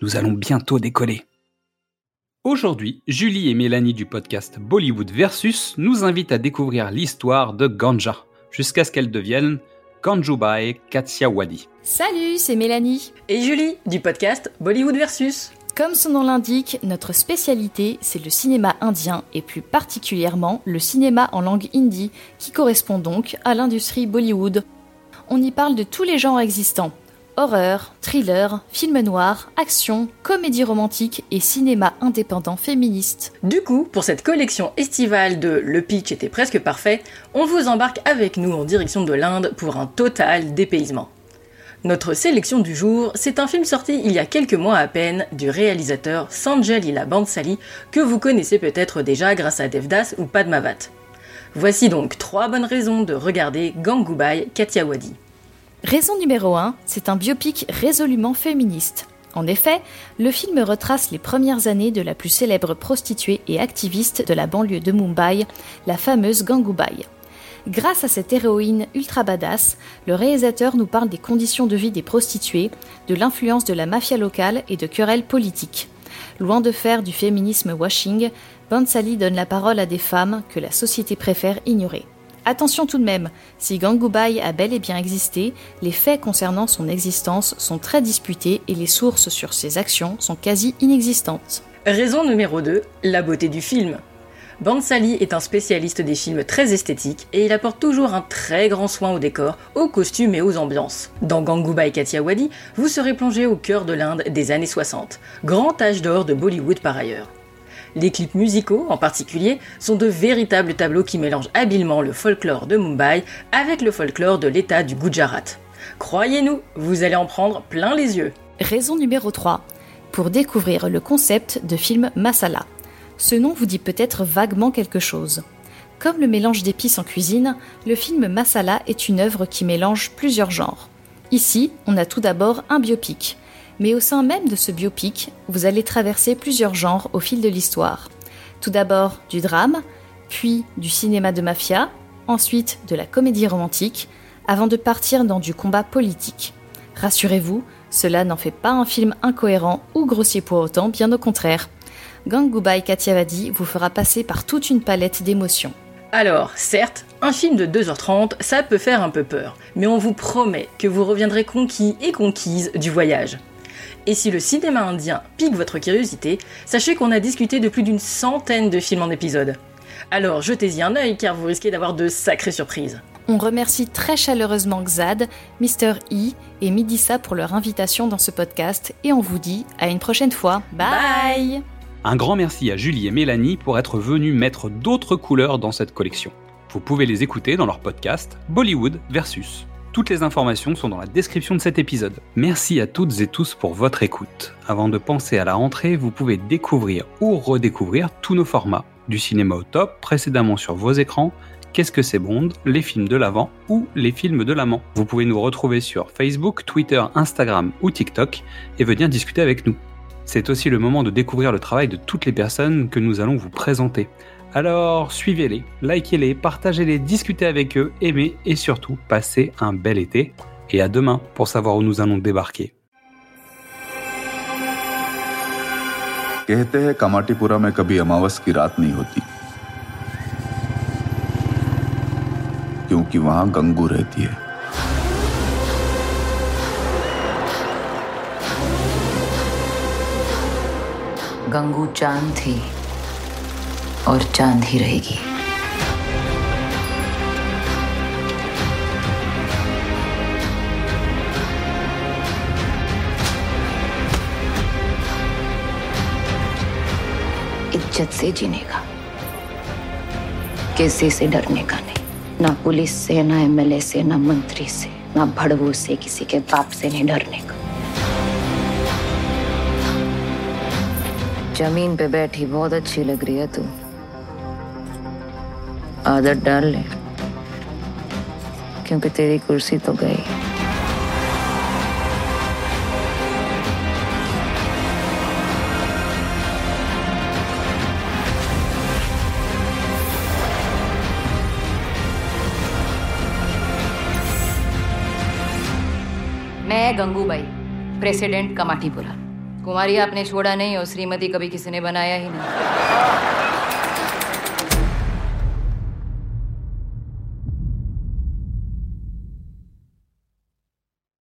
nous allons bientôt décoller. Aujourd'hui, Julie et Mélanie du podcast Bollywood Versus nous invitent à découvrir l'histoire de Ganja, jusqu'à ce qu'elle devienne Ganjubai Kathiawadi. Salut, c'est Mélanie. Et Julie du podcast Bollywood Versus. Comme son nom l'indique, notre spécialité, c'est le cinéma indien et plus particulièrement le cinéma en langue hindi, qui correspond donc à l'industrie Bollywood. On y parle de tous les genres existants, horreur, thriller, film noir, action, comédie romantique et cinéma indépendant féministe. Du coup, pour cette collection estivale de Le pitch était presque parfait, on vous embarque avec nous en direction de l'Inde pour un total dépaysement. Notre sélection du jour, c'est un film sorti il y a quelques mois à peine du réalisateur Sanjay Lila Bansali que vous connaissez peut-être déjà grâce à Devdas ou Padmavat. Voici donc trois bonnes raisons de regarder Gangubai Kathiawadi. Raison numéro 1, c'est un biopic résolument féministe. En effet, le film retrace les premières années de la plus célèbre prostituée et activiste de la banlieue de Mumbai, la fameuse Gangubai. Grâce à cette héroïne ultra badass, le réalisateur nous parle des conditions de vie des prostituées, de l'influence de la mafia locale et de querelles politiques. Loin de faire du féminisme washing, Bansali donne la parole à des femmes que la société préfère ignorer. Attention tout de même, si Gangubai a bel et bien existé, les faits concernant son existence sont très disputés et les sources sur ses actions sont quasi inexistantes. Raison numéro 2, la beauté du film. Bansali est un spécialiste des films très esthétiques et il apporte toujours un très grand soin au décor, aux costumes et aux ambiances. Dans Gangubai Kathiawadi, vous serez plongé au cœur de l'Inde des années 60, grand âge d'or de Bollywood par ailleurs. Les clips musicaux, en particulier, sont de véritables tableaux qui mélangent habilement le folklore de Mumbai avec le folklore de l'État du Gujarat. Croyez-nous, vous allez en prendre plein les yeux. Raison numéro 3. Pour découvrir le concept de film masala. Ce nom vous dit peut-être vaguement quelque chose. Comme le mélange d'épices en cuisine, le film Masala est une œuvre qui mélange plusieurs genres. Ici, on a tout d'abord un biopic, mais au sein même de ce biopic, vous allez traverser plusieurs genres au fil de l'histoire. Tout d'abord du drame, puis du cinéma de mafia, ensuite de la comédie romantique, avant de partir dans du combat politique. Rassurez-vous, cela n'en fait pas un film incohérent ou grossier pour autant, bien au contraire. Gangubai Kathiawadi vous fera passer par toute une palette d'émotions. Alors, certes, un film de 2h30, ça peut faire un peu peur, mais on vous promet que vous reviendrez conquis et conquise du voyage. Et si le cinéma indien pique votre curiosité, sachez qu'on a discuté de plus d'une centaine de films en épisode. Alors jetez-y un œil car vous risquez d'avoir de sacrées surprises. On remercie très chaleureusement Xad, Mr. E et Midissa pour leur invitation dans ce podcast et on vous dit à une prochaine fois. Bye. Un grand merci à Julie et Mélanie pour être venus mettre d'autres couleurs dans cette collection. Vous pouvez les écouter dans leur podcast Bollywood versus. Toutes les informations sont dans la description de cet épisode. Merci à toutes et tous pour votre écoute. Avant de penser à la rentrée, vous pouvez découvrir ou redécouvrir tous nos formats. Du cinéma au top, précédemment sur vos écrans, Qu'est-ce que c'est Bond, les films de l'avant ou les films de l'amant. Vous pouvez nous retrouver sur Facebook, Twitter, Instagram ou TikTok et venir discuter avec nous. C'est aussi le moment de découvrir le travail de toutes les personnes que nous allons vous présenter. Alors suivez-les, likez-les, partagez-les, discutez avec eux, aimez et surtout passez un bel été. Et à demain pour savoir où nous allons débarquer. कहते हैं कमाटीपुरा में कभी अमावस की रात नहीं होती क्योंकि वहां गंगू रहती है गंगू चांद थी और चाँद ही रहेगी। इज़्ज़त से जीने का किसी से डरने का नहीं। ना पुलिस से, ना एमएलए से, ना मंत्री से, ना भड़वू से, किसी के बाप से नहीं डरने का। ज़मीन पे बैठी बहुत अच्छी लग रही है तू। आदत डाल ले, क्योंकि तेरी कुर्सी तो गई। मैं गंगूबाई प्रेसिडेंट कमाठीपुरा। कुमारी आपने छोड़ा नहीं और श्रीमती कभी किसी ने बनाया ही नहीं।